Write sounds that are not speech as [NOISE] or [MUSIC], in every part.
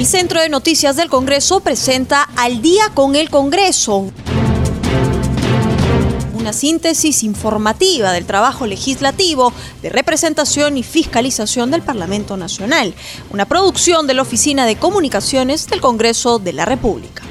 El Centro de Noticias del Congreso presenta Al día con el Congreso una síntesis informativa del trabajo legislativo, de representación y fiscalización del Parlamento Nacional, una producción de la Oficina de Comunicaciones del Congreso de la República.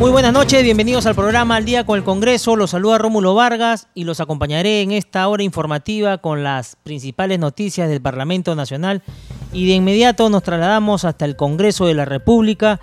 Muy buenas noches, bienvenidos al programa Al Día con el Congreso. Los saluda Rómulo Vargas y los acompañaré en esta hora informativa con las principales noticias del Parlamento Nacional. Y de inmediato nos trasladamos hasta el Congreso de la República.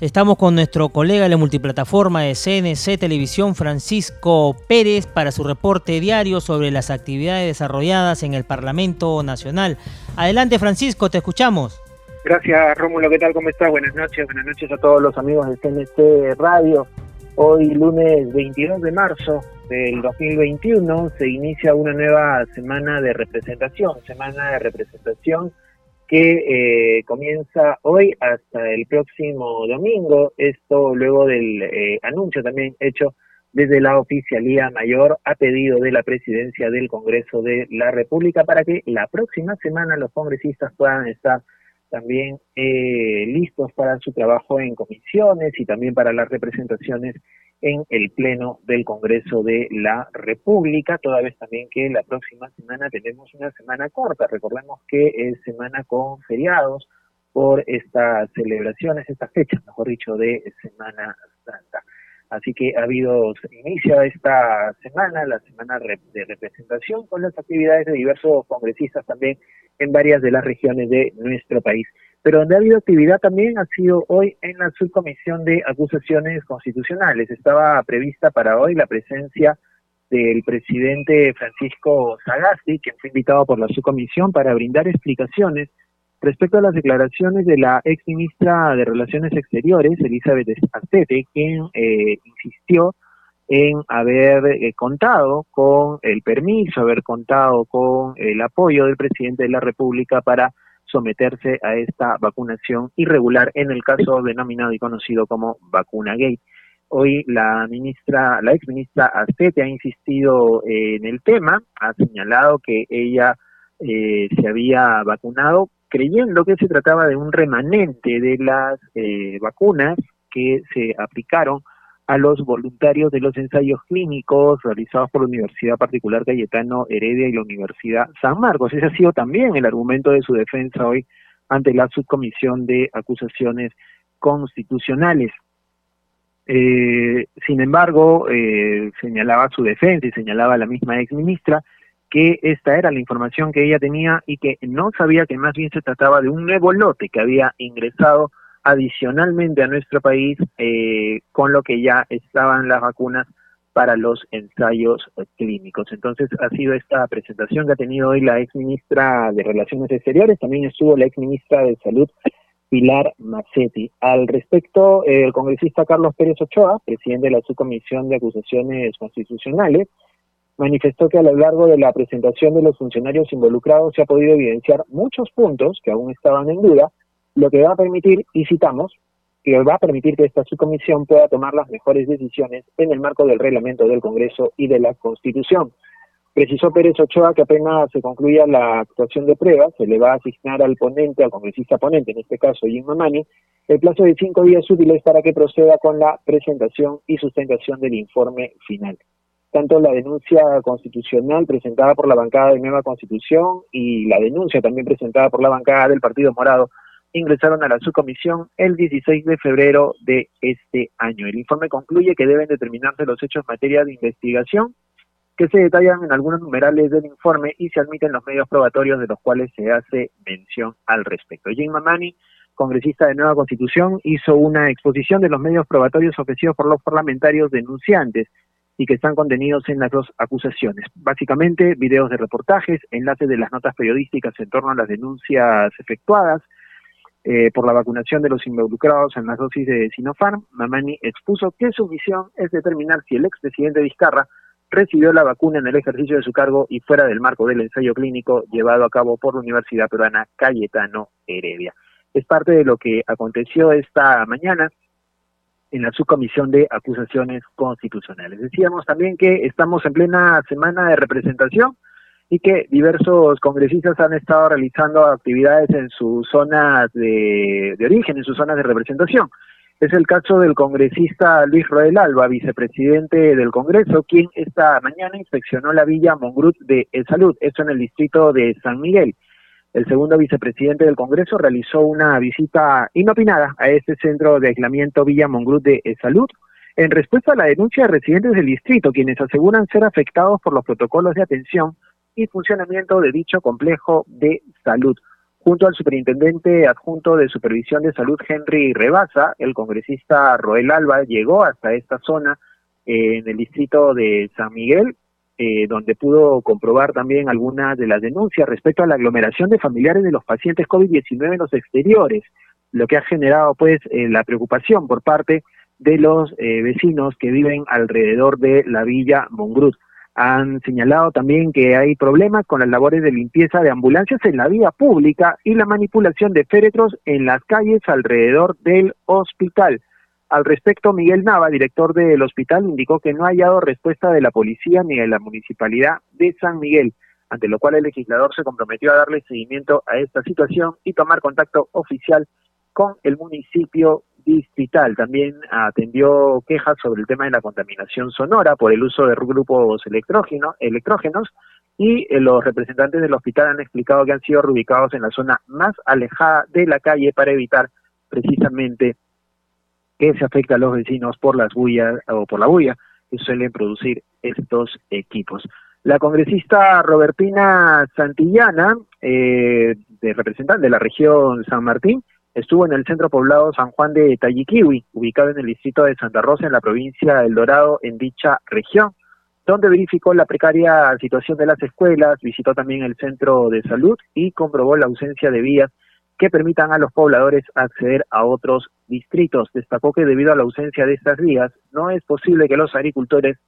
Estamos con nuestro colega de la multiplataforma de CNC Televisión, Francisco Pérez, para su reporte diario sobre las actividades desarrolladas en el Parlamento Nacional. Adelante, Francisco, te escuchamos. Gracias, Rómulo. ¿Qué tal? ¿Cómo estás? Buenas noches. Buenas noches a todos los amigos de CNC Radio. Hoy, lunes 22 de marzo del 2021, se inicia una nueva semana de representación, semana de representación que eh, comienza hoy hasta el próximo domingo. Esto luego del eh, anuncio también hecho desde la Oficialía Mayor a pedido de la Presidencia del Congreso de la República para que la próxima semana los congresistas puedan estar también eh, listos para su trabajo en comisiones y también para las representaciones en el Pleno del Congreso de la República, toda vez también que la próxima semana tenemos una semana corta. Recordemos que es semana con feriados por estas celebraciones, estas fechas, mejor dicho, de Semana Santa. Así que ha habido, inicio esta semana, la semana de representación, con las actividades de diversos congresistas también en varias de las regiones de nuestro país. Pero donde ha habido actividad también ha sido hoy en la subcomisión de acusaciones constitucionales. Estaba prevista para hoy la presencia del presidente Francisco Sagasti, quien fue invitado por la subcomisión para brindar explicaciones respecto a las declaraciones de la ex ministra de Relaciones Exteriores, Elizabeth Artete, quien eh, insistió en haber eh, contado con el permiso, haber contado con el apoyo del presidente de la República para someterse a esta vacunación irregular en el caso denominado y conocido como vacuna gay. Hoy la ministra, la ex ministra Artete ha insistido en el tema, ha señalado que ella eh, se había vacunado creyendo que se trataba de un remanente de las eh, vacunas que se aplicaron a los voluntarios de los ensayos clínicos realizados por la Universidad Particular Cayetano Heredia y la Universidad San Marcos. Ese ha sido también el argumento de su defensa hoy ante la subcomisión de acusaciones constitucionales. Eh, sin embargo, eh, señalaba su defensa y señalaba la misma ex ministra que esta era la información que ella tenía y que no sabía que más bien se trataba de un nuevo lote que había ingresado adicionalmente a nuestro país eh, con lo que ya estaban las vacunas para los ensayos clínicos. Entonces ha sido esta presentación que ha tenido hoy la ex ministra de Relaciones Exteriores, también estuvo la ex ministra de Salud, Pilar Macetti. Al respecto, el congresista Carlos Pérez Ochoa, presidente de la Subcomisión de Acusaciones Constitucionales, manifestó que a lo largo de la presentación de los funcionarios involucrados se ha podido evidenciar muchos puntos que aún estaban en duda, lo que va a permitir, y citamos, que va a permitir que esta subcomisión pueda tomar las mejores decisiones en el marco del reglamento del Congreso y de la Constitución. Precisó Pérez Ochoa que apenas se concluya la actuación de pruebas, se le va a asignar al ponente, al congresista ponente, en este caso Jim Mamani, el plazo de cinco días útiles para que proceda con la presentación y sustentación del informe final tanto la denuncia constitucional presentada por la bancada de Nueva Constitución y la denuncia también presentada por la bancada del Partido Morado ingresaron a la subcomisión el 16 de febrero de este año. El informe concluye que deben determinarse los hechos en materia de investigación que se detallan en algunos numerales del informe y se admiten los medios probatorios de los cuales se hace mención al respecto. Jim Mamani, congresista de Nueva Constitución, hizo una exposición de los medios probatorios ofrecidos por los parlamentarios denunciantes y que están contenidos en las dos acusaciones. Básicamente, videos de reportajes, enlaces de las notas periodísticas en torno a las denuncias efectuadas eh, por la vacunación de los involucrados en las dosis de Sinopharm. Mamani expuso que su misión es determinar si el expresidente Vizcarra recibió la vacuna en el ejercicio de su cargo y fuera del marco del ensayo clínico llevado a cabo por la Universidad Peruana Cayetano Heredia. Es parte de lo que aconteció esta mañana en la subcomisión de acusaciones constitucionales. Decíamos también que estamos en plena semana de representación y que diversos congresistas han estado realizando actividades en sus zonas de, origen, en sus zonas de representación. Es el caso del congresista Luis Roel Alba, vicepresidente del Congreso, quien esta mañana inspeccionó la villa Mongrut de El Salud, esto en el distrito de San Miguel. El segundo vicepresidente del Congreso realizó una visita inopinada a este centro de aislamiento Villa Mongrut de El Salud, en respuesta a la denuncia de residentes del distrito, quienes aseguran ser afectados por los protocolos de atención y funcionamiento de dicho complejo de salud. Junto al superintendente adjunto de supervisión de salud Henry Rebasa, el congresista Roel Alba llegó hasta esta zona eh, en el distrito de San Miguel, eh, donde pudo comprobar también algunas de las denuncias respecto a la aglomeración de familiares de los pacientes COVID-19 en los exteriores, lo que ha generado pues eh, la preocupación por parte de los vecinos que viven alrededor de la villa Mongrut. Han señalado también que hay problemas con las labores de limpieza de ambulancias en la vía pública y la manipulación de féretros en las calles alrededor del hospital. Al respecto, Miguel Nava, director del hospital, indicó que no ha hallado respuesta de la policía ni de la municipalidad de San Miguel, ante lo cual el legislador se comprometió a darle seguimiento a esta situación y tomar contacto oficial con el municipio distrital. También atendió quejas sobre el tema de la contaminación sonora por el uso de grupos electrógenos, electrógenos y eh, los representantes del hospital han explicado que han sido reubicados en la zona más alejada de la calle para evitar precisamente que se afecte a los vecinos por las bullas o por la bulla que suelen producir estos equipos. La congresista Robertina Santillana, eh, de representante de la región San Martín, estuvo en el centro poblado San Juan de Tayiquiwi, ubicado en el distrito de Santa Rosa, en la provincia del Dorado, en dicha región, donde verificó la precaria situación de las escuelas, visitó también el centro de salud y comprobó la ausencia de vías que permitan a los pobladores acceder a otros distritos. Destacó que debido a la ausencia de estas vías, no es posible que los agricultores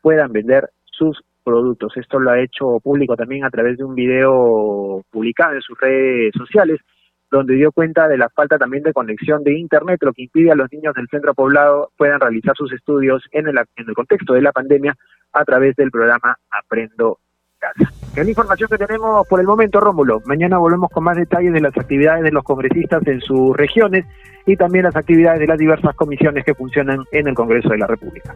puedan vender sus productos. Esto lo ha hecho público también a través de un video publicado en sus redes sociales donde dio cuenta de la falta también de conexión de Internet, lo que impide a los niños del centro poblado puedan realizar sus estudios en el, en el contexto de la pandemia a través del programa Aprendo Es la información que tenemos por el momento, Rómulo. Mañana volvemos con más detalles de las actividades de los congresistas en sus regiones y también las actividades de las diversas comisiones que funcionan en el Congreso de la República.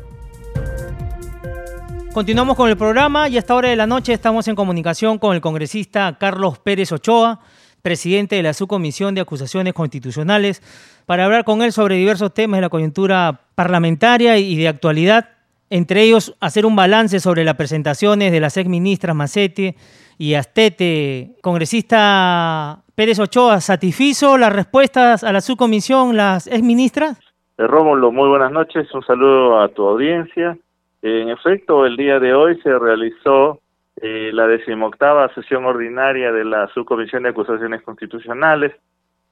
Continuamos con el programa y a esta hora de la noche estamos en comunicación con el congresista Carlos Pérez Ochoa presidente de la Subcomisión de Acusaciones Constitucionales, para hablar con él sobre diversos temas de la coyuntura parlamentaria y de actualidad, entre ellos hacer un balance sobre las presentaciones de las exministras Macetti y Astete. Congresista Pérez Ochoa, ¿satisfizo las respuestas a la subcomisión las exministras? Eh, Rómulo, muy buenas noches, un saludo a tu audiencia. En efecto, el día de hoy se realizó eh, la decimoctava sesión ordinaria de la Subcomisión de Acusaciones Constitucionales,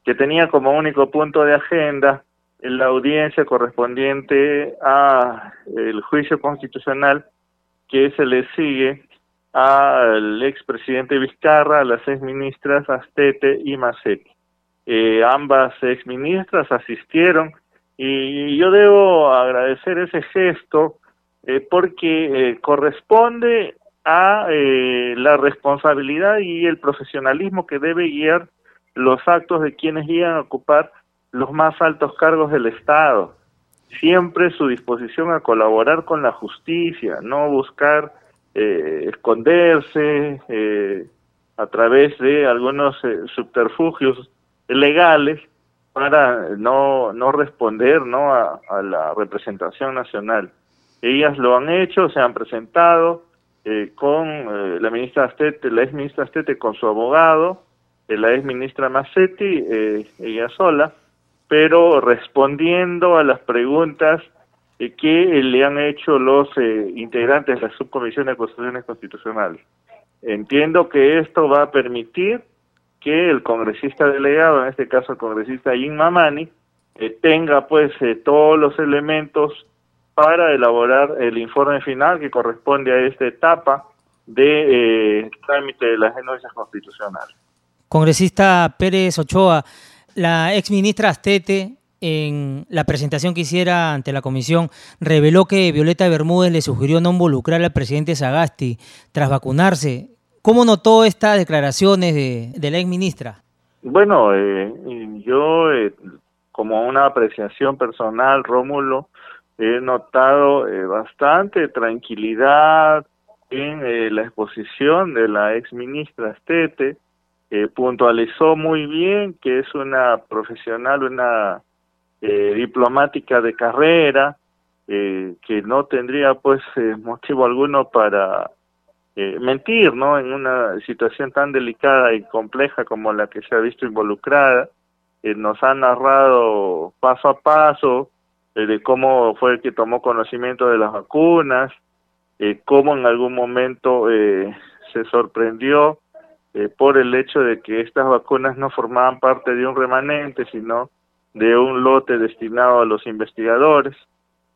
que tenía como único punto de agenda la audiencia correspondiente a el juicio constitucional que se le sigue al expresidente Vizcarra, a las exministras Astete y Macetti. Eh, ambas exministras asistieron y yo debo agradecer ese gesto eh, porque eh, corresponde a eh, la responsabilidad y el profesionalismo que debe guiar los actos de quienes llegan a ocupar los más altos cargos del Estado. Siempre su disposición a colaborar con la justicia, no buscar eh, esconderse eh, a través de algunos subterfugios legales para no, no responder ¿no? A, la representación nacional. Ellas lo han hecho, se han presentado, eh, con eh, la ministra Astete, la ex ministra Astete con su abogado, eh, la ex ministra Massetti, ella sola, pero respondiendo a las preguntas que le han hecho los integrantes de la subcomisión de acusaciones constitucionales. Entiendo que esto va a permitir que el congresista delegado, en este caso el congresista Jim Mamani, tenga pues todos los elementos para elaborar el informe final que corresponde a esta etapa de eh, trámite de las denuncias constitucionales. Congresista Pérez Ochoa, la ex ministra Astete en la presentación que hiciera ante la comisión, reveló que Violeta Bermúdez le sugirió no involucrar al presidente Sagasti tras vacunarse. ¿Cómo notó estas declaraciones de, de la ex ministra? Bueno, eh, yo eh, como una apreciación personal, Rómulo, he notado eh, bastante tranquilidad en eh, la exposición de la ex ministra Stete, puntualizó muy bien que es una profesional, una eh, diplomática de carrera, que no tendría pues motivo alguno para mentir, ¿no? En una situación tan delicada y compleja como la que se ha visto involucrada, nos ha narrado paso a paso eh, de cómo fue el que tomó conocimiento de las vacunas, eh, cómo en algún momento eh, se sorprendió eh, por el hecho de que estas vacunas no formaban parte de un remanente, sino de un lote destinado a los investigadores.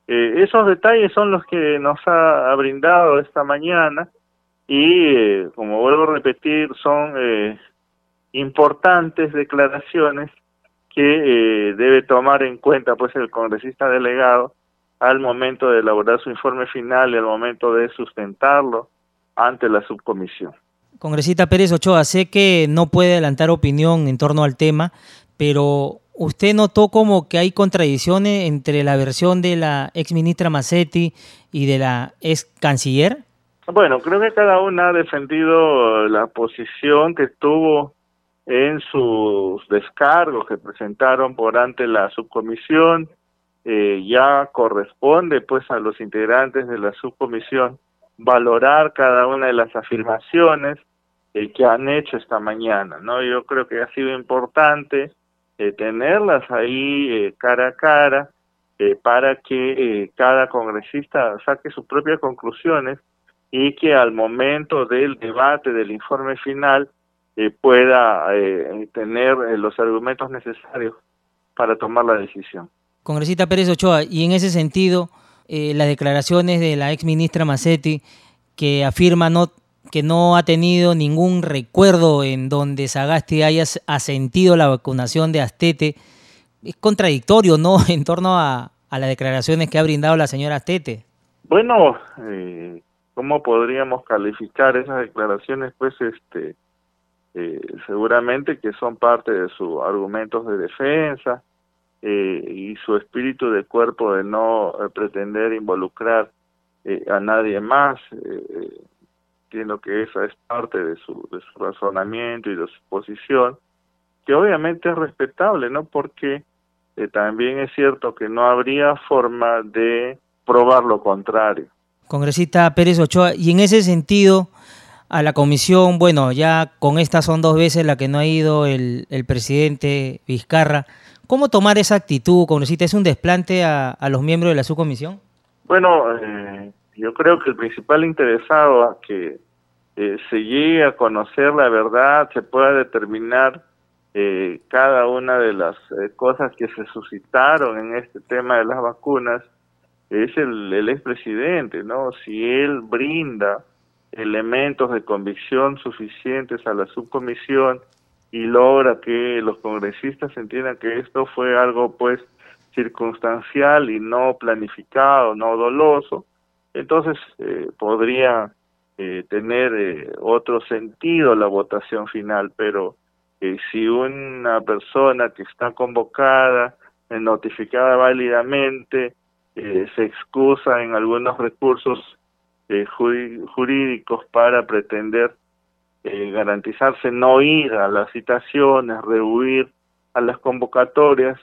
esos detalles son los que nos ha, brindado esta mañana y, como vuelvo a repetir, son importantes declaraciones que eh, debe tomar en cuenta pues el congresista delegado al momento de elaborar su informe final y al momento de sustentarlo ante la subcomisión. Congresista Pérez Ochoa, sé que no puede adelantar opinión en torno al tema, pero ¿usted notó como que hay contradicciones entre la versión de la ex ministra Massetti y de la ex canciller? Bueno, creo que cada una ha defendido la posición que tuvo en sus descargos que presentaron por ante la subcomisión. Eh, ya corresponde pues a los integrantes de la subcomisión valorar cada una de las afirmaciones eh, que han hecho esta mañana, ¿no? Yo creo que ha sido importante eh, tenerlas ahí cara a cara para que cada congresista saque sus propias conclusiones y que al momento del debate del informe final eh, pueda eh, tener eh, los argumentos necesarios para tomar la decisión. Congresista Pérez Ochoa, y en ese sentido, las declaraciones de la ex ministra Massetti, que afirma no, que no ha tenido ningún recuerdo en donde Sagasti haya asentido la vacunación de Astete, es contradictorio, ¿no?, [LAUGHS] en torno a, a las declaraciones que ha brindado la señora Astete. Bueno, ¿cómo podríamos calificar esas declaraciones? Pues, este, eh, seguramente que son parte de sus argumentos de defensa eh, y su espíritu de cuerpo de no eh, pretender involucrar a nadie más. Entiendo que esa es parte de su, de su razonamiento y de su posición, que obviamente es respetable, ¿no? Porque también es cierto que no habría forma de probar lo contrario. Congresista Pérez Ochoa, y en ese sentido, a la comisión, bueno, ya con estas son dos veces la que no ha ido el, presidente Vizcarra. ¿Cómo tomar esa actitud, congresista? ¿Es un desplante a, los miembros de la subcomisión? Bueno, eh, yo creo que el principal interesado a que eh, se llegue a conocer la verdad, se pueda determinar eh, cada una de las cosas que se suscitaron en este tema de las vacunas, es el, el expresidente, ¿no? Si él brinda elementos de convicción suficientes a la subcomisión y logra que los congresistas entiendan que esto fue algo pues circunstancial y no planificado, no doloso, entonces eh, podría eh, tener eh, otro sentido la votación final, pero si una persona que está convocada, notificada válidamente, se excusa en algunos recursos eh, jurídicos para pretender eh, garantizarse no ir a las citaciones, rehuir a las convocatorias.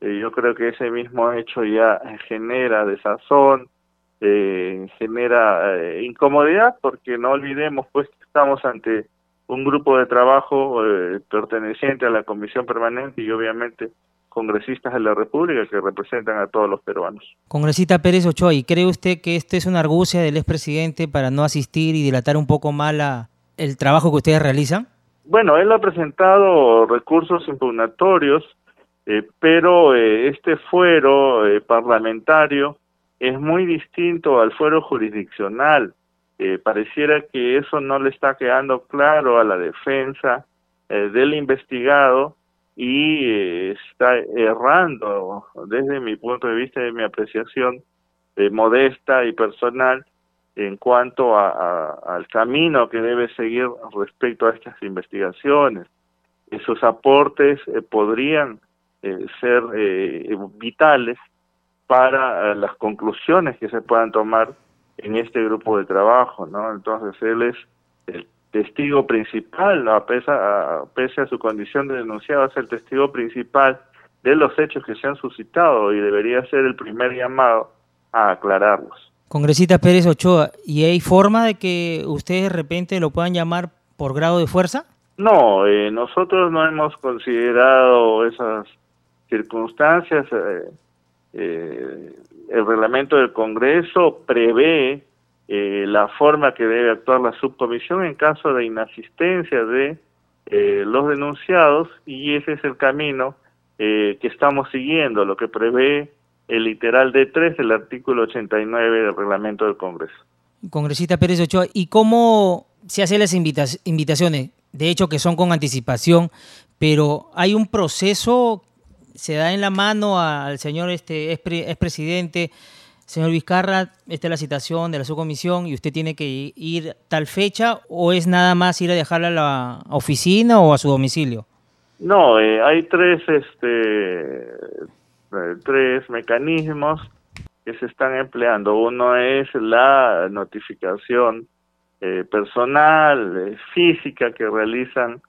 Eh, yo creo que ese mismo hecho ya genera desazón, genera incomodidad, porque no olvidemos pues que estamos ante un grupo de trabajo perteneciente a la Comisión Permanente y obviamente congresistas de la República que representan a todos los peruanos. Congresista Pérez Ochoa, ¿y cree usted que esta es una argucia del expresidente para no asistir y dilatar un poco más el trabajo que ustedes realizan? Bueno, él ha presentado recursos impugnatorios, eh, pero eh, este fuero eh, parlamentario es muy distinto al fuero jurisdiccional. pareciera que eso no le está quedando claro a la defensa del investigado y eh, está errando desde mi punto de vista, de mi apreciación eh, modesta y personal en cuanto al camino que debe seguir respecto a estas investigaciones. Esos aportes eh, podrían ser vitales para las conclusiones que se puedan tomar en este grupo de trabajo, ¿no? Entonces él es el testigo principal, ¿no? pese, a, pese a su condición de denunciado, es el testigo principal de los hechos que se han suscitado y debería ser el primer llamado a aclararlos. Congresista Pérez Ochoa, ¿y hay forma de que ustedes de repente lo puedan llamar por grado de fuerza? No, eh, nosotros no hemos considerado esas circunstancias. Eh, eh, el reglamento del Congreso prevé eh, la forma que debe actuar la subcomisión en caso de inasistencia de eh, los denunciados y ese es el camino que estamos siguiendo, lo que prevé el literal D3 del artículo 89 del reglamento del Congreso. Congresista Pérez Ochoa, ¿y cómo se hacen las invitaciones? De hecho, que son con anticipación, pero hay un proceso, se da en la mano al señor este expresidente Señor Vizcarra, esta es la citación de la subcomisión y usted tiene que ir tal fecha o es nada más ir a dejarla a la oficina o a su domicilio? No, eh, hay tres, este, eh, tres mecanismos que se están empleando. Uno es la notificación eh, personal, física que realizan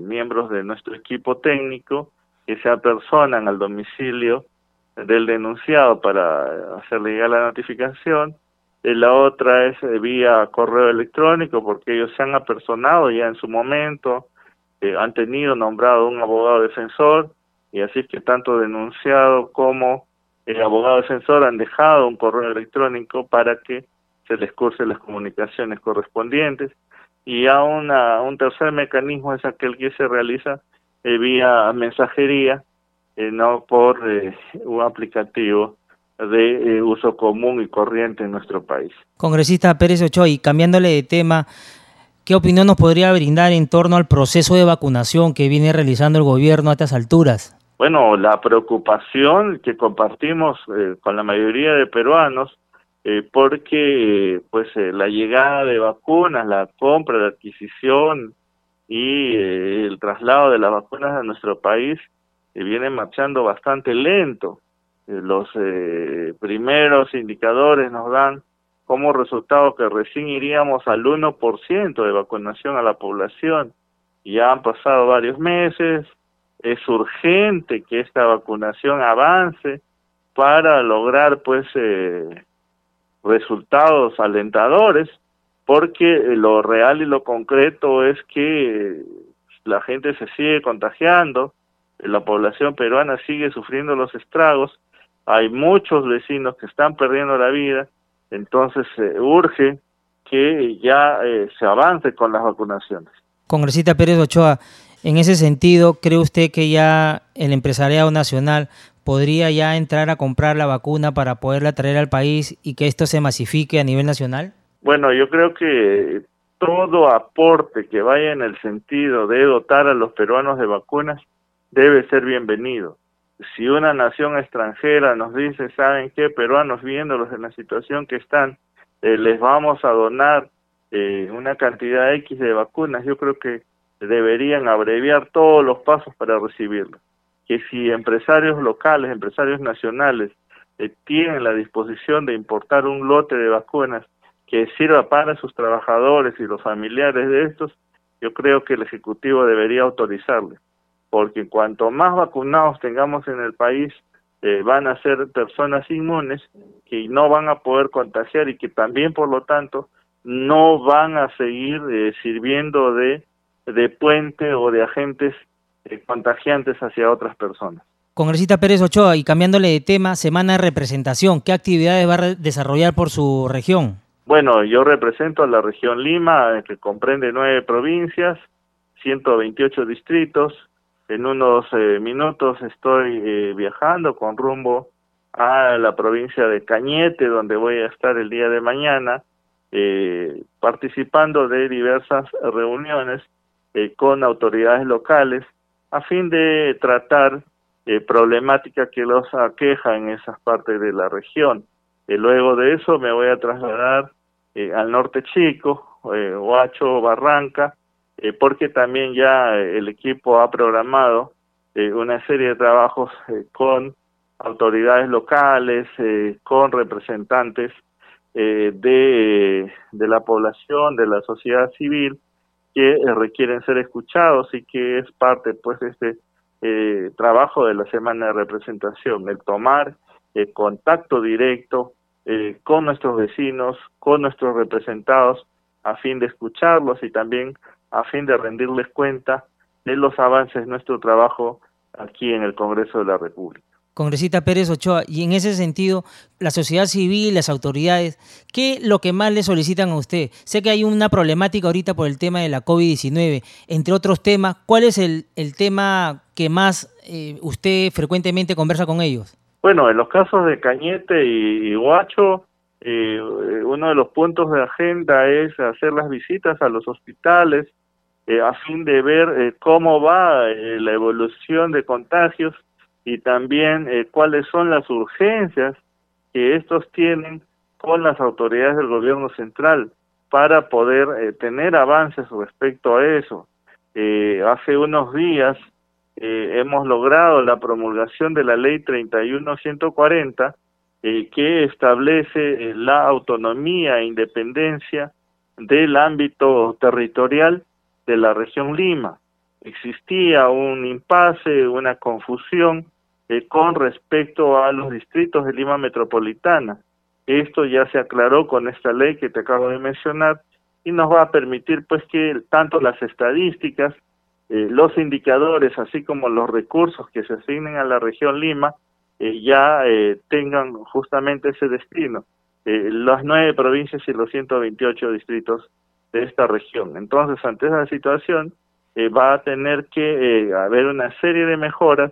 miembros de nuestro equipo técnico que se apersonan al domicilio del denunciado para hacer llegar la notificación. La otra es eh, vía correo electrónico porque ellos se han apersonado ya en su momento, eh, han tenido nombrado un abogado defensor y así es que tanto denunciado como el abogado defensor han dejado un correo electrónico para que se les curse las comunicaciones correspondientes y a una, un tercer mecanismo es aquel que se realiza eh, vía mensajería eh, no por eh, un aplicativo de eh, uso común y corriente en nuestro país. Congresista Pérez Ochoa, y cambiándole de tema, ¿qué opinión nos podría brindar en torno al proceso de vacunación que viene realizando el gobierno a estas alturas? Bueno, la preocupación que compartimos con la mayoría de peruanos, porque pues la llegada de vacunas, la compra, la adquisición y el traslado de las vacunas a nuestro país viene marchando bastante lento. Eh, los eh, primeros indicadores nos dan como resultado que recién iríamos al 1% de vacunación a la población. Ya han pasado varios meses, es urgente que esta vacunación avance para lograr pues eh, resultados alentadores, porque lo real y lo concreto es que la gente se sigue contagiando, la población peruana sigue sufriendo los estragos, hay muchos vecinos que están perdiendo la vida, entonces urge que ya eh, se avance con las vacunaciones. Congresista Pérez Ochoa, en ese sentido, ¿cree usted que ya el empresariado nacional podría ya entrar a comprar la vacuna para poderla traer al país y que esto se masifique a nivel nacional? Bueno, yo creo que todo aporte que vaya en el sentido de dotar a los peruanos de vacunas debe ser bienvenido. Si una nación extranjera nos dice, ¿saben qué? Peruanos viéndolos en la situación que están, eh, les vamos a donar eh, una cantidad X de vacunas, yo creo que deberían abreviar todos los pasos para recibirlo. Que si empresarios locales, empresarios nacionales, eh, tienen la disposición de importar un lote de vacunas que sirva para sus trabajadores y los familiares de estos, yo creo que el Ejecutivo debería autorizarle porque cuanto más vacunados tengamos en el país, eh, van a ser personas inmunes que no van a poder contagiar y que también, por lo tanto, no van a seguir eh, sirviendo de, de puente o de agentes eh, contagiantes hacia otras personas. Congresista Pérez Ochoa, y cambiándole de tema, semana de representación, ¿qué actividades va a desarrollar por su región? Bueno, yo represento a la región Lima, que comprende nueve provincias, 128 distritos, en unos eh, minutos estoy eh, viajando con rumbo a la provincia de Cañete, donde voy a estar el día de mañana, eh, participando de diversas reuniones con autoridades locales a fin de tratar eh, problemática que los aqueja en esas partes de la región. Eh, luego de eso me voy a trasladar eh, al norte chico, eh, Huacho, Barranca, eh, porque también ya el equipo ha programado una serie de trabajos con autoridades locales, con representantes de, de la población, de la sociedad civil, que requieren ser escuchados y que es parte pues de este eh, trabajo de la semana de representación, el tomar eh, contacto directo eh, con nuestros vecinos, con nuestros representados, a fin de escucharlos y también a fin de rendirles cuenta de los avances de nuestro trabajo aquí en el Congreso de la República congresista Pérez Ochoa, y en ese sentido, la sociedad civil, las autoridades, ¿qué es lo que más le solicitan a usted? Sé que hay una problemática ahorita por el tema de la COVID-19, entre otros temas, ¿cuál es el, el tema que más eh, usted frecuentemente conversa con ellos? Bueno, en los casos de Cañete y, Huacho, eh, uno de los puntos de agenda es hacer las visitas a los hospitales eh, a fin de ver cómo va la evolución de contagios y también eh, cuáles son las urgencias que estos tienen con las autoridades del gobierno central para poder eh, tener avances respecto a eso. Eh, hace unos días hemos logrado la promulgación de la ley 31140 que establece la autonomía e independencia del ámbito territorial de la región Lima. Existía un impasse, una confusión eh, con respecto a los distritos de Lima Metropolitana. Esto ya se aclaró con esta ley que te acabo de mencionar y nos va a permitir pues que tanto las estadísticas, eh, los indicadores, así como los recursos que se asignen a la región Lima, eh, ya tengan justamente ese destino, las nueve provincias y los 128 distritos de esta región. Entonces, ante esa situación, va a tener que haber una serie de mejoras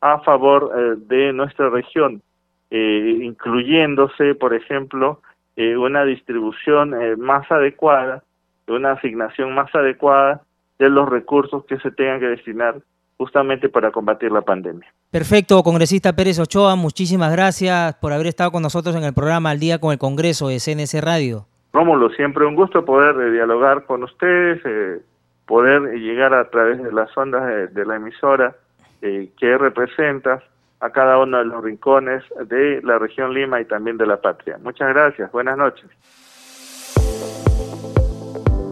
a favor eh, de nuestra región, eh, incluyéndose, por ejemplo, eh, una distribución más adecuada, una asignación más adecuada de los recursos que se tengan que destinar justamente para combatir la pandemia. Perfecto, congresista Pérez Ochoa, muchísimas gracias por haber estado con nosotros en el programa Al Día con el Congreso de CNC Radio. Rómulo, siempre un gusto poder dialogar con ustedes, poder llegar a través de las ondas de la emisora eh, que representa a cada uno de los rincones de la región Lima y también de la patria. Muchas gracias, buenas noches.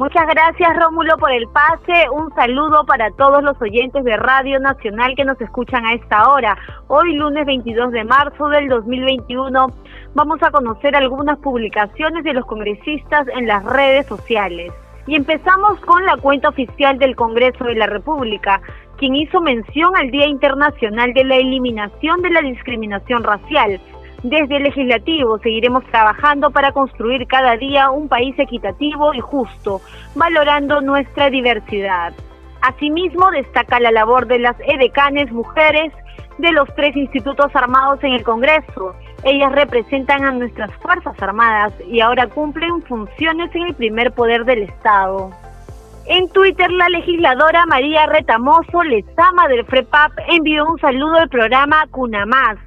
Muchas gracias Rómulo por el pase. Un saludo para todos los oyentes de Radio Nacional que nos escuchan a esta hora. Hoy lunes 22 de marzo del 2021 vamos a conocer algunas publicaciones de los congresistas en las redes sociales. Y empezamos con la cuenta oficial del Congreso de la República, quien hizo mención al Día Internacional de la Eliminación de la Discriminación Racial, desde el legislativo seguiremos trabajando para construir cada día un país equitativo y justo, valorando nuestra diversidad. Asimismo, destaca la labor de las edecanes mujeres de los tres institutos armados en el Congreso. Ellas representan a nuestras Fuerzas Armadas y ahora cumplen funciones en el primer poder del Estado. En Twitter, la legisladora María Retamoso, Lezama del FREPAP, envió un saludo al programa Cunamás,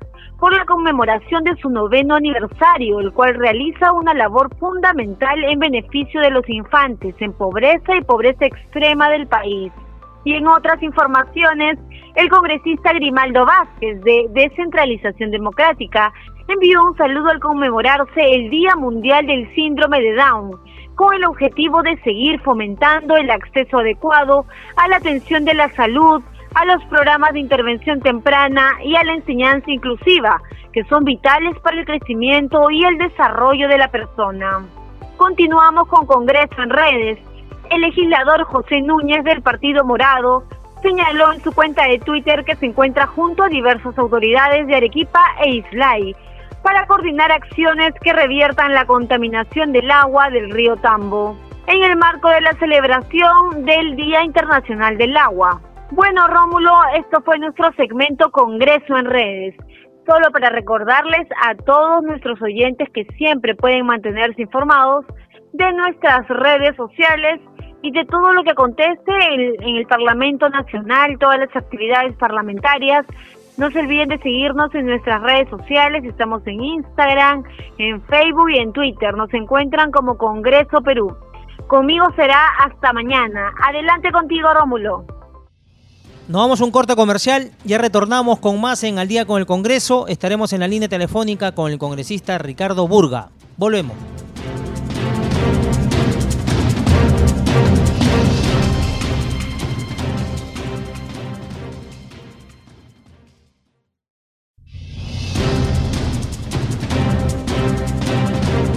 por la conmemoración de su noveno aniversario, el cual realiza una labor fundamental en beneficio de los infantes en pobreza y pobreza extrema del país. Y en otras informaciones, el congresista Grimaldo Vázquez de Descentralización Democrática envió un saludo al conmemorarse el Día Mundial del Síndrome de Down, con el objetivo de seguir fomentando el acceso adecuado a la atención de la salud, a los programas de intervención temprana y a la enseñanza inclusiva, que son vitales para el crecimiento y el desarrollo de la persona. Continuamos con Congreso en redes. El legislador José Núñez del Partido Morado señaló en su cuenta de Twitter que se encuentra junto a diversas autoridades de Arequipa e Islay para coordinar acciones que reviertan la contaminación del agua del río Tambo. en el marco de la celebración del Día Internacional del Agua. Bueno, Rómulo, esto fue nuestro segmento Congreso en Redes. Solo para recordarles a todos nuestros oyentes que siempre pueden mantenerse informados de nuestras redes sociales y de todo lo que acontece en, el Parlamento Nacional, todas las actividades parlamentarias. No se olviden de seguirnos en nuestras redes sociales, estamos en Instagram, en Facebook y en Twitter. Nos encuentran como Congreso Perú. Conmigo será hasta mañana. Adelante contigo, Rómulo. Nos vamos a un corte comercial, ya retornamos con más en Al día con el Congreso. Estaremos en la línea telefónica con el congresista Ricardo Burga. Volvemos.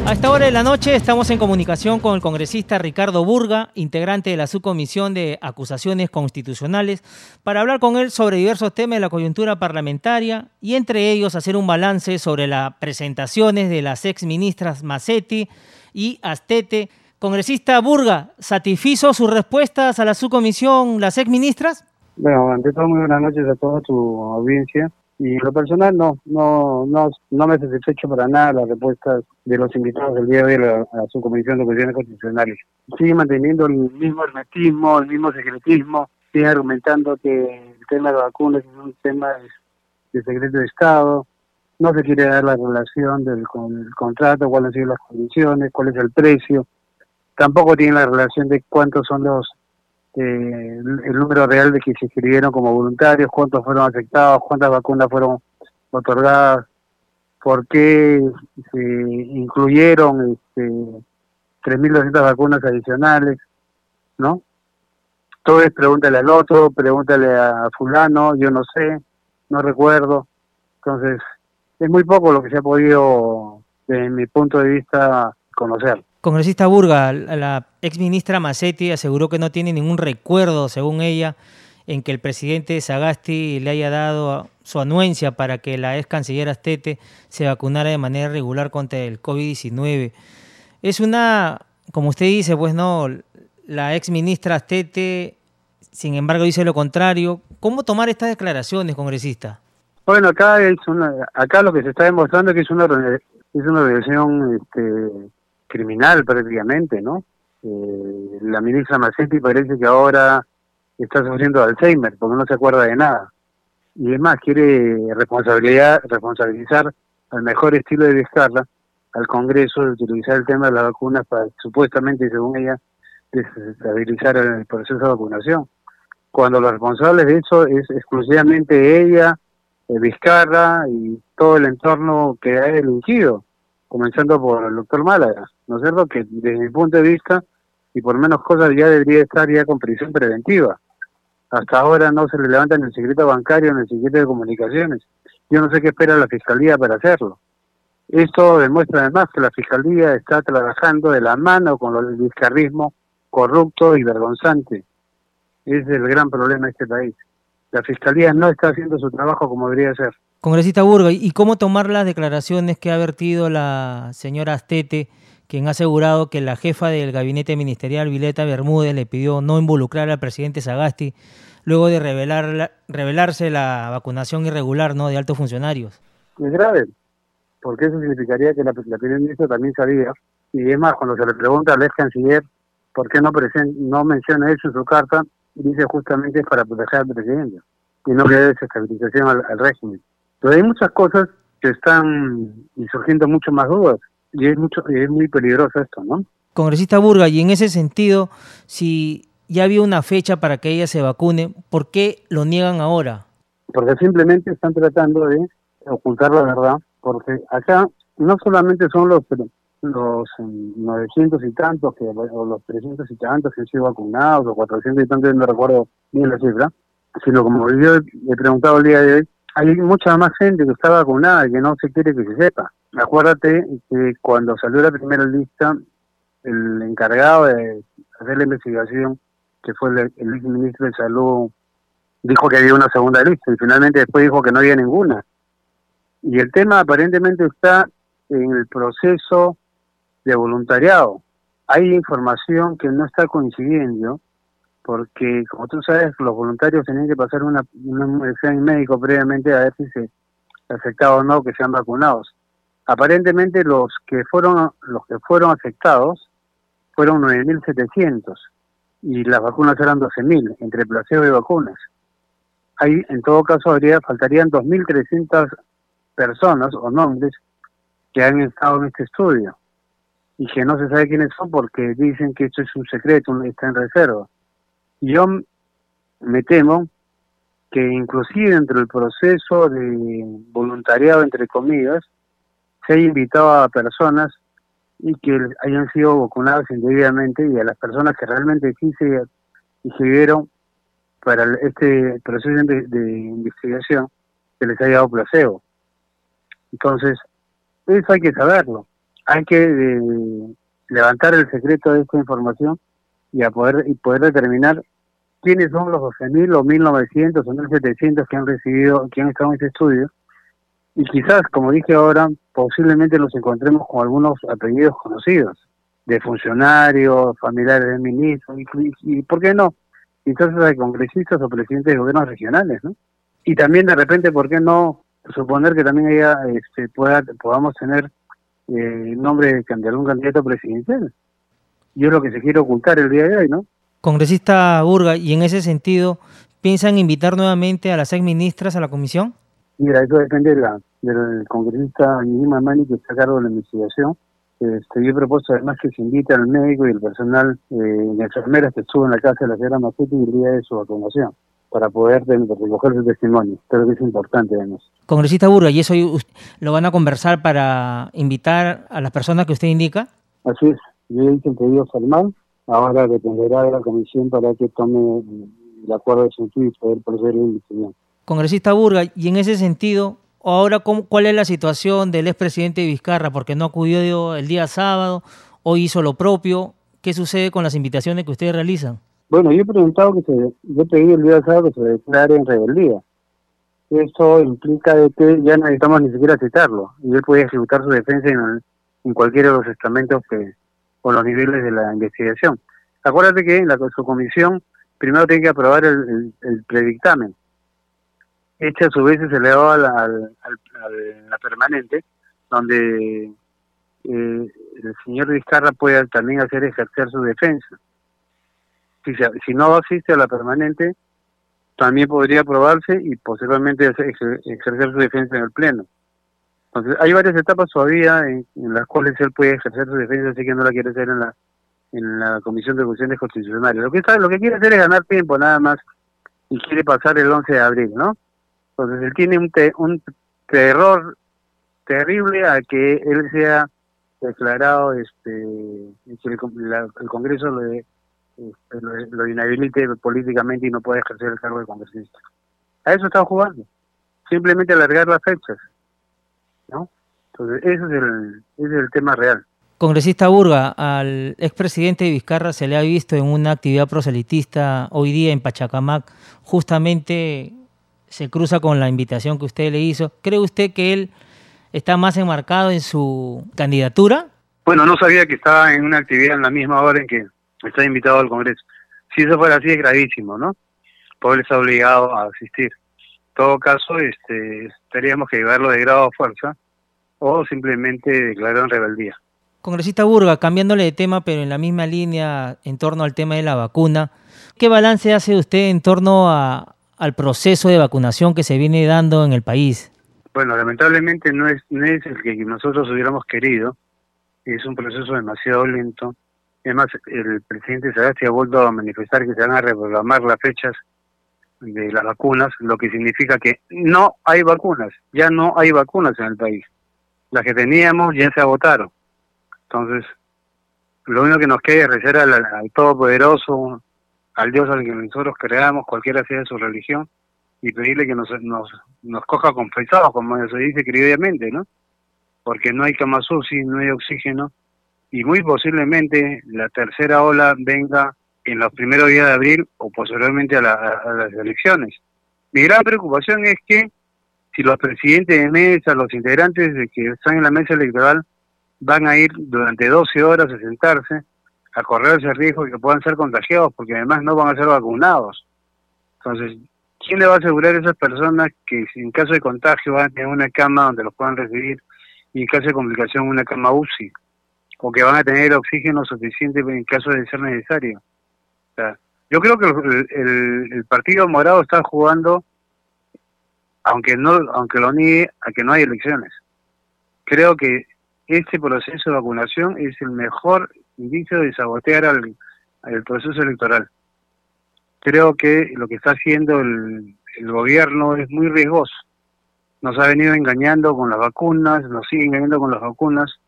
A esta hora de la noche estamos en comunicación con el congresista Ricardo Burga, integrante de la subcomisión de acusaciones constitucionales, para hablar con él sobre diversos temas de la coyuntura parlamentaria y entre ellos hacer un balance sobre las presentaciones de las ex ministras Macetti y Astete. Congresista Burga, ¿satisfizo sus respuestas a la subcomisión las ex ministras? Bueno, ante todo muy buenas noches a toda tu audiencia. Y lo personal no, no, no, no me satisfecho para nada las respuestas de los invitados del día de hoy a, su comisión de cuestiones constitucionales. Sigue manteniendo el mismo hermetismo, el mismo secretismo, sigue argumentando que el tema de vacunas es un tema de, secreto de Estado, no se quiere dar la relación del con el contrato, cuáles han sido las condiciones, cuál es el precio, tampoco tiene la relación de cuántos son los eh, el número real de que se inscribieron como voluntarios, cuántos fueron afectados, cuántas vacunas fueron otorgadas, por qué se incluyeron este, 3.200 vacunas adicionales, ¿no? Todo es pregúntale al otro, pregúntale a fulano, yo no sé, no recuerdo. Entonces, es muy poco lo que se ha podido, desde mi punto de vista, conocer. Congresista Burga, la ex ministra Macetti aseguró que no tiene ningún recuerdo, según ella, en que el presidente Sagasti le haya dado su anuencia para que la ex canciller Astete se vacunara de manera regular contra el COVID-19. Es una, como usted dice, pues no, la ex ministra Astete, sin embargo, dice lo contrario. ¿Cómo tomar estas declaraciones, congresista? Bueno, acá es una, acá lo que se está demostrando es que es una, es una este, criminal prácticamente, ¿no? Eh, la ministra Macetti parece que ahora está sufriendo Alzheimer porque no se acuerda de nada. Y además quiere responsabilidad, responsabilizar al mejor estilo de Vizcarra al Congreso de utilizar el tema de las vacunas para supuestamente, según ella, desestabilizar el proceso de vacunación. Cuando los responsables de eso es exclusivamente ella, eh, Vizcarra y todo el entorno que ha delinquido comenzando por el doctor Málaga, ¿no es cierto? Que desde mi punto de vista, y por menos cosas, ya debería estar ya con prisión preventiva. Hasta ahora no se le levanta ni el secreto bancario ni el secreto de comunicaciones. Yo no sé qué espera la Fiscalía para hacerlo. Esto demuestra además que la Fiscalía está trabajando de la mano con el vizcarrismo corrupto y vergonzante. Es el gran problema de este país. La Fiscalía no está haciendo su trabajo como debería ser. Congresista Burgo, ¿y cómo tomar las declaraciones que ha vertido la señora Astete, quien ha asegurado que la jefa del gabinete ministerial, Vileta Bermúdez, le pidió no involucrar al presidente Sagasti luego de revelar, revelarse la vacunación irregular ¿no? de altos funcionarios? Es grave, porque eso significaría que la, la primer ministra también sabía, y es más, cuando se le pregunta al ex canciller por qué no, no menciona eso en su carta, dice justamente es para proteger al presidente y no que dé desestabilización al régimen. Pero hay muchas cosas que están surgiendo mucho más dudas y es mucho es muy peligroso esto, ¿no? Congresista Burga, y en ese sentido, si ya había una fecha para que ella se vacune, ¿por qué lo niegan ahora? Porque simplemente están tratando de ocultar la verdad, porque acá no solamente son los los 900 y tantos que, o los 300 y tantos que han sido vacunados o 400 y tantos, no recuerdo bien la cifra, sino como yo he preguntado el día de hoy, hay mucha más gente que está vacunada y que no se quiere que se sepa. Acuérdate que cuando salió la primera lista, el encargado de hacer la investigación, que fue el, el ministro de Salud, dijo que había una segunda lista y finalmente después dijo que no había ninguna. Y el tema aparentemente está en el proceso de voluntariado. hay información que no está coincidiendo, porque como tú sabes, los voluntarios tenían que pasar una, un examen médico previamente a ver si se aceptaba o no que sean vacunados. Aparentemente los que fueron los que fueron afectados fueron 9.700 y las vacunas eran 12.000 entre placebo y vacunas. Ahí, en todo caso, habría faltarían 2.300 personas o nombres que han estado en este estudio y que no se sabe quiénes son porque dicen que esto es un secreto, está en reserva. Yo me temo que inclusive dentro del proceso de voluntariado, entre comillas, se haya invitado a personas y que hayan sido vacunadas indebidamente y a las personas que realmente sí se inscribieron para este proceso de, investigación que les haya dado placebo. Entonces, eso hay que saberlo. Hay que eh, levantar el secreto de esta información y a poder y poder determinar quiénes son los 12.000 o 1.900 o 1.700 que han recibido, que han estado en este estudio. Y quizás, como dije ahora, posiblemente nos encontremos con algunos apellidos conocidos, de funcionarios, familiares del ministro, y, ¿por qué no? Quizás de congresistas o presidentes de gobiernos regionales, ¿no? Y también de repente, ¿por qué no suponer que también haya, este, pueda, podamos tener eh, nombre de algún candidato presidencial? Y es lo que se quiere ocultar el día de hoy, ¿no? Congresista Burga, y en ese sentido, ¿piensan invitar nuevamente a las seis ministras a la comisión? Mira, eso depende de la, del congresista Nima Mani, que está a cargo de la investigación. Este, yo he propuesto además que se invite al médico y el personal eh, de enfermeras que estuvo en la casa de la señora Macetti el día de su vacunación para poder recoger su testimonio. Creo que es importante además. Congresista Burga, ¿y eso lo van a conversar para invitar a las personas que usted indica? Así es. Yo hice el pedido formal ahora dependerá de la comisión para que tome el acuerdo de sentido y poder proceder a la investigación. Congresista Burga, y en ese sentido, ahora cuál es la situación del expresidente Vizcarra, porque no acudió el día sábado, hoy hizo lo propio, ¿qué sucede con las invitaciones que ustedes realizan? Bueno, yo he preguntado que se, yo he pedido el día sábado que se declare en rebeldía. Eso implica de que ya no necesitamos ni siquiera citarlo, y él puede ejecutar su defensa en, en cualquiera de los estamentos que, con los niveles de la investigación. Acuérdate que la su comisión primero tiene que aprobar el, predictamen. Este a su vez se le da a la, permanente, donde eh, el señor Vizcarra puede también hacer ejercer su defensa. Si no asiste a la permanente, también podría aprobarse y posiblemente ejercer su defensa en el Pleno. Entonces, hay varias etapas todavía en, las cuales él puede ejercer su defensa, así que no la quiere hacer en la en la Comisión de Cuestiones Constitucionales. Lo que está, lo que quiere hacer es ganar tiempo nada más y quiere pasar el 11 de abril, ¿no? Entonces, él tiene un, un terror terrible a que él sea declarado, este, que el, Congreso lo, este, lo, inhabilite políticamente y no puede ejercer el cargo de congresista. A eso está jugando. Simplemente alargar las fechas. ¿No? Entonces, ese es el, ese es el tema real. Congresista Burga, al expresidente Vizcarra se le ha visto en una actividad proselitista hoy día en Pachacamac, justamente se cruza con la invitación que usted le hizo. ¿Cree usted que él está más enmarcado en su candidatura? Bueno, no sabía que estaba en una actividad en la misma hora en que está invitado al Congreso. Si eso fuera así es gravísimo, ¿no? Él está obligado a asistir todo caso, este, tendríamos que llevarlo de grado a fuerza o simplemente declarar en rebeldía. Congresista Burga, cambiándole de tema, pero en la misma línea en torno al tema de la vacuna, ¿qué balance hace usted en torno a, al proceso de vacunación que se viene dando en el país? Bueno, lamentablemente no es, no es el que nosotros hubiéramos querido, es un proceso demasiado lento. Además, el presidente Sagasti ha vuelto a manifestar que se van a reprogramar las fechas de las vacunas, lo que significa que no hay vacunas, ya no hay vacunas en el país. Las que teníamos ya se agotaron. Entonces, lo único que nos queda es rezar al, Todopoderoso, al Dios al que nosotros creamos, cualquiera sea su religión, y pedirle que nos, nos, nos coja confesados, como se dice criolamente, ¿no? Porque no hay cama no hay oxígeno, y muy posiblemente la tercera ola venga en los primeros días de abril o posteriormente a, las elecciones. Mi gran preocupación es que si los presidentes de mesa, los integrantes de que están en la mesa electoral, van a ir durante 12 horas a sentarse a correr ese riesgo que puedan ser contagiados, porque además no van a ser vacunados. Entonces, ¿quién le va a asegurar a esas personas que en caso de contagio van a tener una cama donde los puedan recibir y en caso de complicación una cama UCI? O que van a tener oxígeno suficiente en caso de ser necesario. Sea, yo creo que el, el, Partido Morado está jugando, aunque no aunque lo niegue, a que no hay elecciones. Creo que este proceso de vacunación es el mejor indicio de sabotear al, al proceso electoral. Creo que lo que está haciendo el, el gobierno es muy riesgoso. Nos ha venido engañando con las vacunas, nos sigue engañando con las vacunas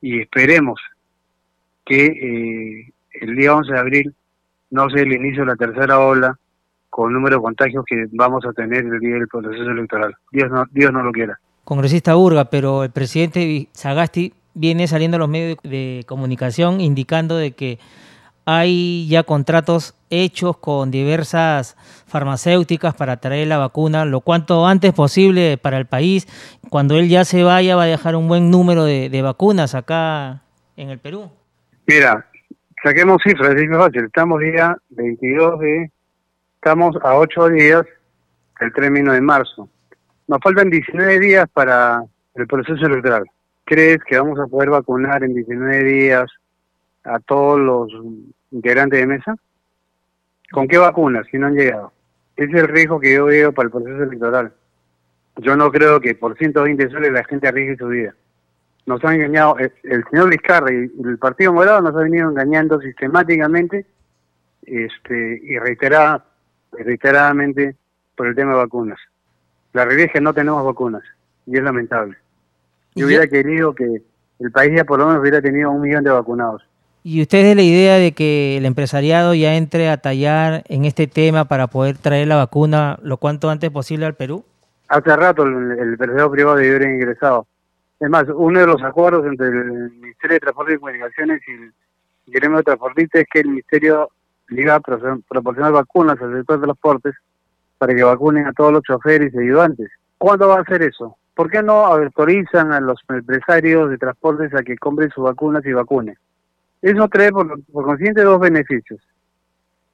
y esperemos que eh, el día 11 de abril no sea el inicio de la tercera ola con el número de contagios que vamos a tener el día del proceso electoral. Dios no, Dios no lo quiera. Congresista Burga, pero el presidente Sagasti viene saliendo a los medios de comunicación indicando de que hay ya contratos hechos con diversas farmacéuticas para traer la vacuna, lo cuanto antes posible para el país. Cuando él ya se vaya va a dejar un buen número de, de vacunas acá en el Perú. Mira, saquemos cifras, es fácil. Estamos día 22 de, estamos a 8 días del término de marzo. Nos faltan 19 días para el proceso electoral. ¿Crees que vamos a poder vacunar en 19 días a todos los integrantes de mesa? ¿Con qué vacunas si no han llegado? Ese es el riesgo que yo veo para el proceso electoral. Yo no creo que por 120 soles la gente arriesgue su vida nos han engañado, el, señor Vizcarra y el Partido Morado nos ha venido engañando sistemáticamente este, y reiterada, reiteradamente por el tema de vacunas. La realidad es que no tenemos vacunas y es lamentable. Yo hubiera querido que el país ya por lo menos hubiera tenido un millón de vacunados. ¿Y usted es de la idea de que el empresariado ya entre a tallar en este tema para poder traer la vacuna lo cuanto antes posible al Perú? Hace rato el, el privado debió haber ingresado. Es más, uno de los acuerdos entre el Ministerio de Transporte y Comunicaciones y el gremio de transportistas es que el Ministerio le iba a proporcionar vacunas al sector de transportes para que vacunen a todos los choferes y ayudantes. ¿Cuándo va a hacer eso? ¿Por qué no autorizan a los empresarios de transportes a que compren sus vacunas y vacunen? Eso trae por, por consiguiente dos beneficios.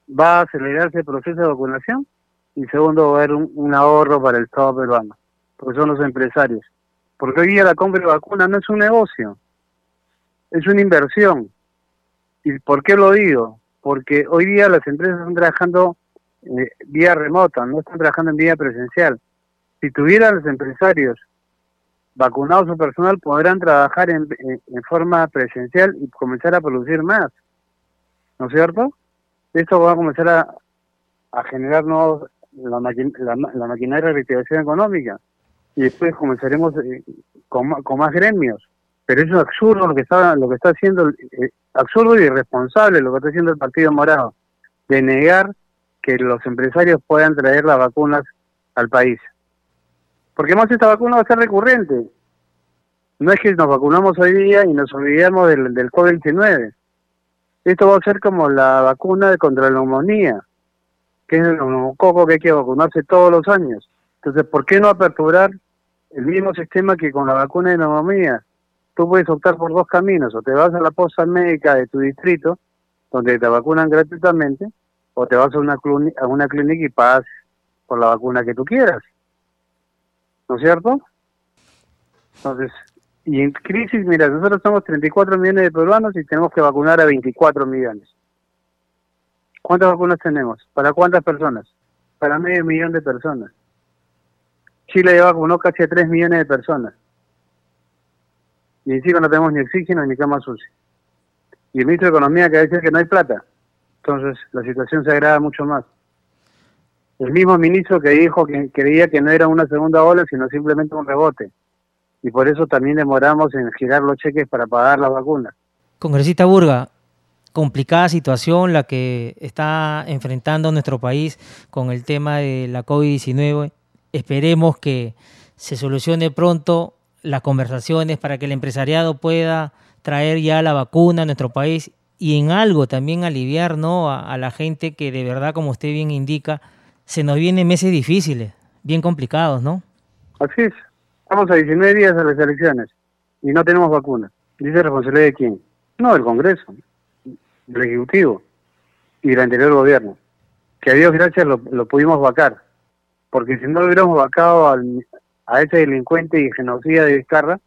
Va a acelerarse el proceso de vacunación y segundo va a haber un ahorro para el Estado peruano, porque son los empresarios porque hoy día la compra de vacunas no es un negocio, es una inversión. ¿Y por qué lo digo? Porque hoy día las empresas están trabajando eh, vía remota, no están trabajando en vía presencial. Si tuvieran los empresarios vacunados su personal, podrán trabajar en, forma presencial y comenzar a producir más. ¿No es cierto? Esto va a comenzar a, a generar nuevos, la, la maquinaria de reactivación económica y después comenzaremos eh, con, más gremios. Pero eso es absurdo lo que está, lo que está haciendo, eh, absurdo y irresponsable lo que está haciendo el Partido Morado, de negar que los empresarios puedan traer las vacunas al país. Porque más esta vacuna va a ser recurrente. No es que nos vacunamos hoy día y nos olvidemos del, del COVID-19. Esto va a ser como la vacuna contra la neumonía, que es el neumococo que hay que vacunarse todos los años. Entonces, ¿por qué no aperturar el mismo sistema que con la vacuna de neumonía. Tú puedes optar por dos caminos, o te vas a la posta médica de tu distrito, donde te vacunan gratuitamente, o te vas a una, a una clínica y pagas por la vacuna que tú quieras. ¿No es cierto? Entonces, y en crisis, mira, nosotros somos 34 millones de peruanos y tenemos que vacunar a 24 millones. ¿Cuántas vacunas tenemos? ¿Para cuántas personas? Para medio millón de personas. Chile ya vacunó casi a 3 millones de personas. Y encima no tenemos ni oxígeno ni cama sucia. Y el ministro de Economía que decir que no hay plata. Entonces la situación se agrava mucho más. El mismo ministro que dijo que creía que no era una segunda ola, sino simplemente un rebote. Y por eso también demoramos en girar los cheques para pagar las vacunas. Congresista Burga, complicada situación la que está enfrentando nuestro país con el tema de la COVID-19 Esperemos que se solucione pronto las conversaciones para que el empresariado pueda traer ya la vacuna a nuestro país y en algo también aliviar ¿no? a, la gente que de verdad, como usted bien indica, se nos vienen meses difíciles, bien complicados, ¿no? Así es. Estamos a 19 días de las elecciones y no tenemos vacuna. ¿Dice responsabilidad de quién? No, del Congreso. del Ejecutivo y del anterior gobierno, que a Dios gracias lo, pudimos vacar, porque si no hubiéramos vacado a ese delincuente y genocida de Vizcarra,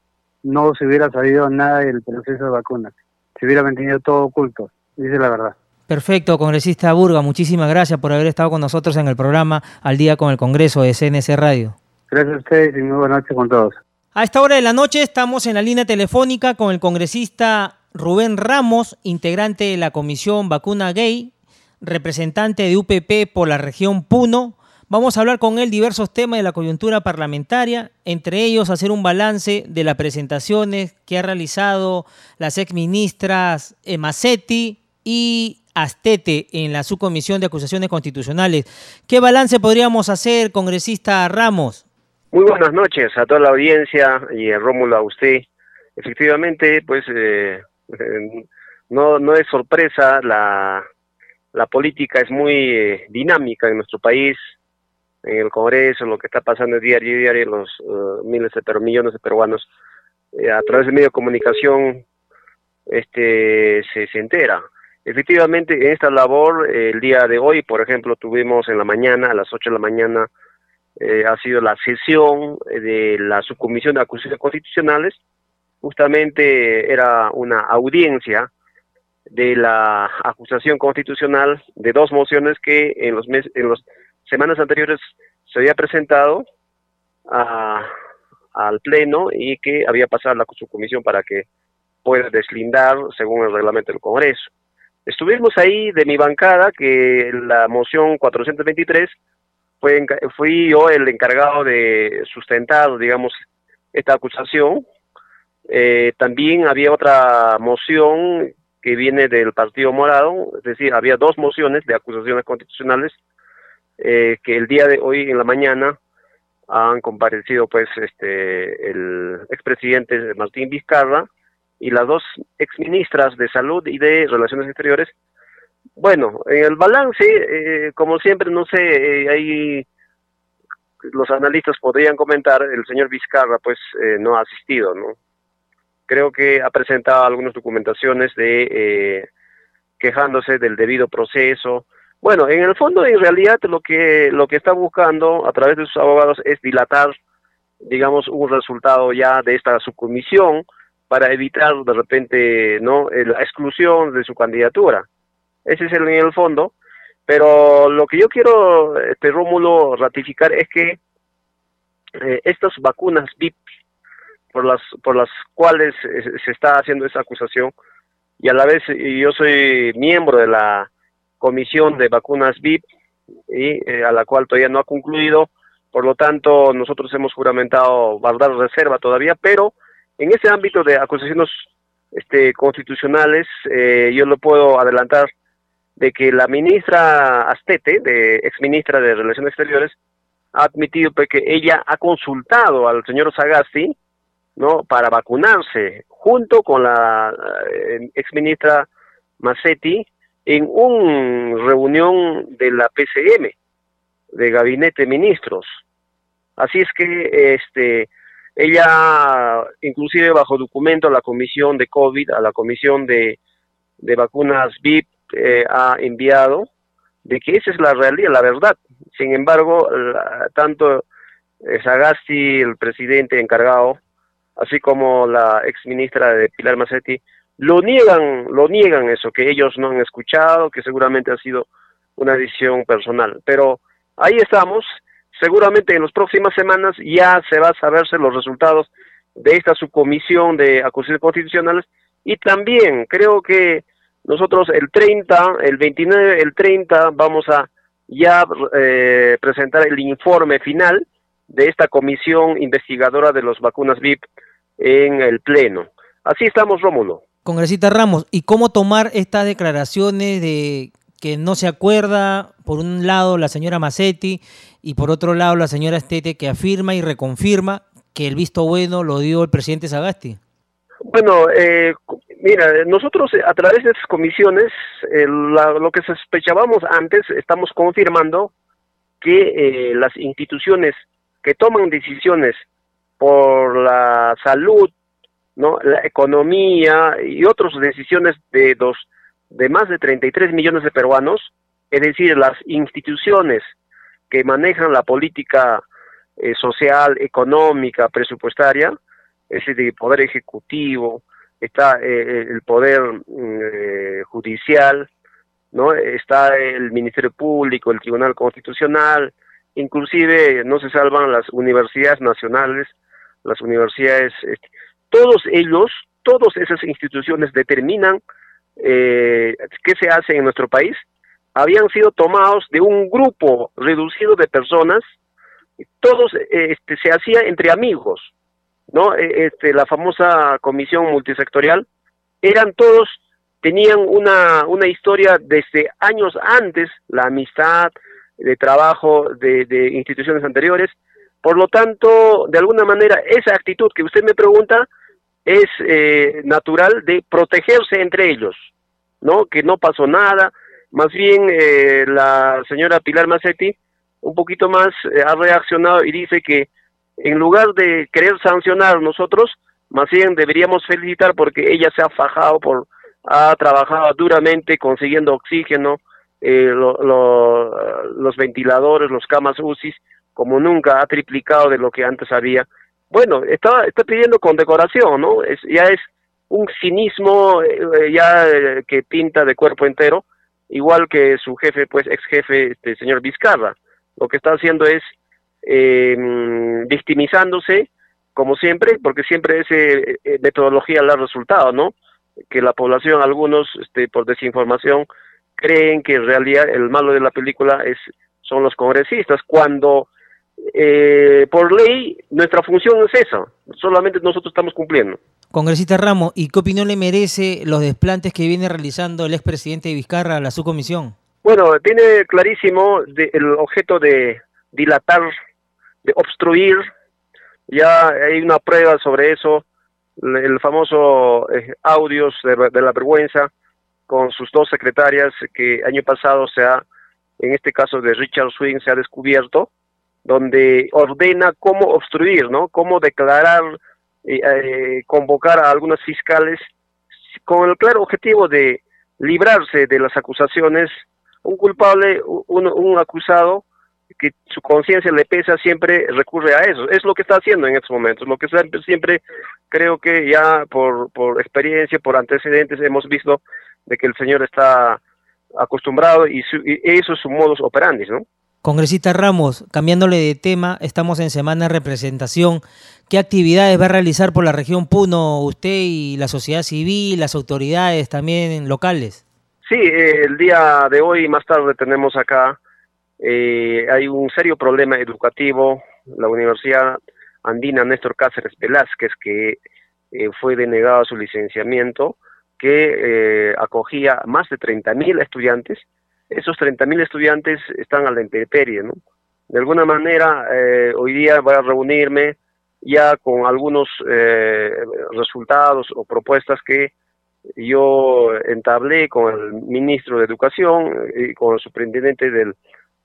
no se hubiera sabido nada del proceso de vacunas, se hubiera mantenido todo oculto, dice la verdad. Perfecto, congresista Burga, muchísimas gracias por haber estado con nosotros en el programa Al Día con el Congreso de CNC Radio. Gracias a ustedes y muy buenas noches con todos. A esta hora de la noche estamos en la línea telefónica con el congresista Rubén Ramos, integrante de la Comisión Vacuna Gay, representante de UPP por la región Puno. Vamos a hablar con él diversos temas de la coyuntura parlamentaria, entre ellos hacer un balance de las presentaciones que ha realizado las exministras Macetti y Astete en la subcomisión de acusaciones constitucionales. ¿Qué balance podríamos hacer, congresista Ramos? Muy buenas noches a toda la audiencia y a Rómulo a usted. Efectivamente, pues eh, no, no es sorpresa, la, la política es muy eh, dinámica en nuestro país, en el Congreso, lo que está pasando diario los uh, miles de pero, millones de peruanos, eh, a través del medio de comunicación, este se, se entera. Efectivamente, en esta labor, el día de hoy, por ejemplo, tuvimos en la mañana, a las 8 de la mañana, eh, ha sido la sesión de la subcomisión de acusaciones constitucionales, justamente era una audiencia de la acusación constitucional de dos mociones que en los meses, en las semanas anteriores se había presentado al pleno y que había pasado a la subcomisión para que pueda deslindar según el reglamento del Congreso. Estuvimos ahí de mi bancada que la moción 423 fue, fui yo el encargado de sustentar, digamos, esta acusación eh, también había otra moción que viene del Partido Morado, es decir, había dos mociones de acusaciones constitucionales eh, que el día de hoy en la mañana han comparecido pues este el expresidente Martín Vizcarra y las dos exministras de Salud y de Relaciones Exteriores. Bueno, en el balance, eh, como siempre, no sé, eh, los analistas podrían comentar, el señor Vizcarra pues no ha asistido, ¿no? creo que ha presentado algunas documentaciones de eh, quejándose del debido proceso. Bueno, en el fondo, en realidad, lo que lo que está buscando a través de sus abogados es dilatar, digamos, un resultado ya de esta subcomisión para evitar de repente no la exclusión de su candidatura. Ese es el en el fondo. Pero lo que yo quiero, este Rómulo, ratificar es que eh, estas vacunas VIP por las por las cuales se está haciendo esa acusación y a la vez yo soy miembro de la comisión de vacunas VIP y eh, a la cual todavía no ha concluido por lo tanto nosotros hemos juramentado guardar reserva todavía pero en ese ámbito de acusaciones este constitucionales eh, yo lo puedo adelantar de que la ministra Astete de ex ministra de Relaciones Exteriores ha admitido pues, que ella ha consultado al señor Sagasti ¿no? para vacunarse junto con la eh, ex ministra Massetti en una reunión de la PCM, de Gabinete de Ministros. Así es que este ella, inclusive bajo documento a la comisión de COVID, a la comisión de, de vacunas VIP, eh, ha enviado de que esa es la realidad, la verdad. Sin embargo, tanto eh, Sagasti, el presidente encargado, así como la ex ministra de Pilar Macetti, lo niegan, lo niegan eso, que ellos no han escuchado, que seguramente ha sido una decisión personal. Pero ahí estamos, seguramente en las próximas semanas ya se va a saberse los resultados de esta subcomisión de acusaciones constitucionales y también creo que nosotros el 30, el 29, el 30 vamos a ya eh, presentar el informe final de esta comisión investigadora de los vacunas VIP en el Pleno. Así estamos, Rómulo. Congresista Ramos, ¿y cómo tomar estas declaraciones de que no se acuerda, por un lado, la señora Massetti y por otro lado, la señora Estete, que afirma y reconfirma que el visto bueno lo dio el presidente Sagasti? Bueno, eh, mira, nosotros a través de esas comisiones, lo que sospechábamos antes, estamos confirmando que eh, las instituciones que toman decisiones por la salud, ¿no? la economía y otras decisiones de los de más de 33 millones de peruanos, es decir, las instituciones que manejan la política eh, social, económica, presupuestaria, es decir, el poder ejecutivo, está eh, el poder eh, judicial, no está el Ministerio Público, el Tribunal Constitucional, inclusive no se salvan las universidades nacionales, las universidades, este, todos ellos, todas esas instituciones determinan eh, qué se hace en nuestro país, habían sido tomados de un grupo reducido de personas, todos este, se hacía entre amigos, ¿no? E, este, la famosa comisión multisectorial, eran todos, tenían una, una historia desde años antes, la amistad, de trabajo de, de instituciones anteriores, por lo tanto, de alguna manera, esa actitud que usted me pregunta es eh, natural de protegerse entre ellos, ¿no? Que no pasó nada, más bien eh, la señora Pilar Macetti un poquito más eh, ha reaccionado y dice que en lugar de querer sancionar nosotros, más bien deberíamos felicitar porque ella se ha fajado por, ha trabajado duramente consiguiendo oxígeno, eh, los ventiladores, los camas UCI, como nunca, ha triplicado de lo que antes había. Bueno, está, está pidiendo condecoración, ¿no? Es, ya es un cinismo eh, ya eh, que pinta de cuerpo entero, igual que su jefe, pues ex jefe, este señor Vizcarra. Lo que está haciendo es eh, victimizándose, como siempre, porque siempre esa eh, metodología le ha resultado, ¿no? Que la población, algunos, este, por desinformación, creen que en realidad el malo de la película es son los congresistas, cuando eh, por ley nuestra función es esa, solamente nosotros estamos cumpliendo. Congresista Ramos, ¿y qué opinión le merece los desplantes que viene realizando el expresidente Vizcarra a la subcomisión? Bueno, tiene clarísimo el objeto de dilatar de obstruir. Ya hay una prueba sobre eso, el famoso eh, audios de, la vergüenza con sus dos secretarias que año pasado se ha, en este caso de Richard Swing, se ha descubierto, donde ordena cómo obstruir, ¿no? Cómo declarar, eh, eh, convocar a algunas fiscales con el claro objetivo de librarse de las acusaciones, un culpable, un, un acusado, que su conciencia le pesa, siempre recurre a eso. Es lo que está haciendo en estos momentos. Lo que siempre, siempre creo que ya por, por experiencia, por antecedentes, hemos visto de que el señor está acostumbrado y, eso es su modus operandi, ¿no? Congresista Ramos, cambiándole de tema, estamos en semana de representación. ¿Qué actividades va a realizar por la región Puno usted y la sociedad civil, las autoridades también locales? Sí, el día de hoy, más tarde, tenemos acá eh, hay un serio problema educativo. La Universidad Andina Néstor Cáceres Velázquez, que eh, fue denegado su licenciamiento, que eh, acogía más de 30.000 estudiantes. Esos 30.000 estudiantes están a la intemperie, ¿no? De alguna manera, eh, hoy día voy a reunirme ya con algunos resultados o propuestas que yo entablé con el ministro de Educación y con el superintendente del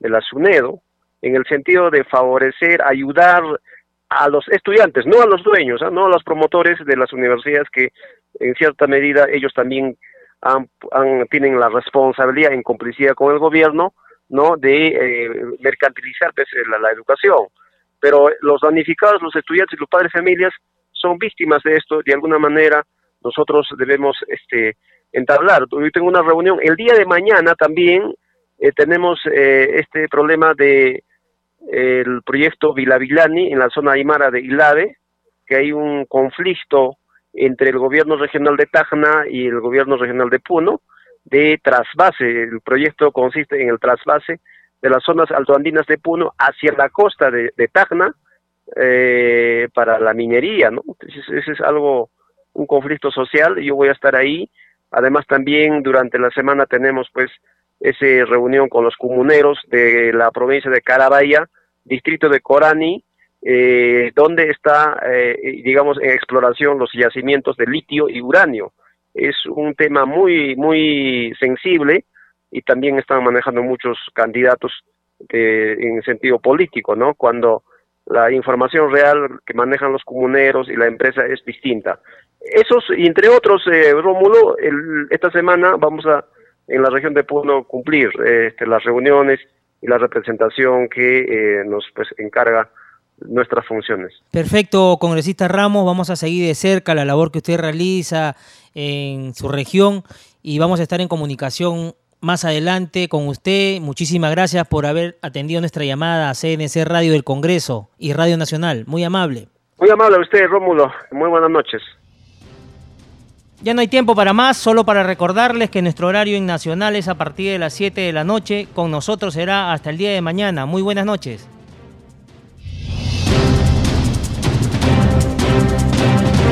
de la SUNEDO, en el sentido de favorecer, ayudar a los estudiantes, no a los dueños, ¿ah? no a los promotores de las universidades que en cierta medida ellos también han, tienen la responsabilidad en complicidad con el gobierno, ¿no? De eh, mercantilizar pues, la, la, educación. Pero los damnificados, los estudiantes y los padres de familias son víctimas de esto. De alguna manera, nosotros debemos este, entablar. Hoy tengo una reunión el día de mañana también eh, tenemos eh, este problema de el proyecto Vilavilani en la zona aymara de Ilave, que hay un conflicto entre el gobierno regional de Tacna y el gobierno regional de Puno de trasvase. El proyecto consiste en el trasvase de las zonas altoandinas de Puno hacia la costa de, de Tacna eh, para la minería, ¿no? ese es algo, un conflicto social, yo voy a estar ahí. Además también durante la semana tenemos pues esa reunión con los comuneros de la provincia de Carabaya, distrito de Corani, eh, donde está, eh, digamos, en exploración los yacimientos de litio y uranio. Es un tema muy, muy sensible y también están manejando muchos candidatos en sentido político, ¿no? Cuando la información real que manejan los comuneros y la empresa es distinta. esos, entre otros, eh, Rómulo, esta semana vamos a, en la región de Puno, cumplir este, las reuniones y la representación que eh, nos pues, encarga nuestras funciones. Perfecto, congresista Ramos, vamos a seguir de cerca la labor que usted realiza en su región y vamos a estar en comunicación más adelante con usted. Muchísimas gracias por haber atendido nuestra llamada a CNC Radio del Congreso y Radio Nacional. Muy amable. Muy amable a usted, Rómulo. Muy buenas noches. Ya no hay tiempo para más, solo para recordarles que nuestro horario en Nacional es a partir de las 7 de la noche. Con nosotros será hasta el día de mañana. Muy buenas noches.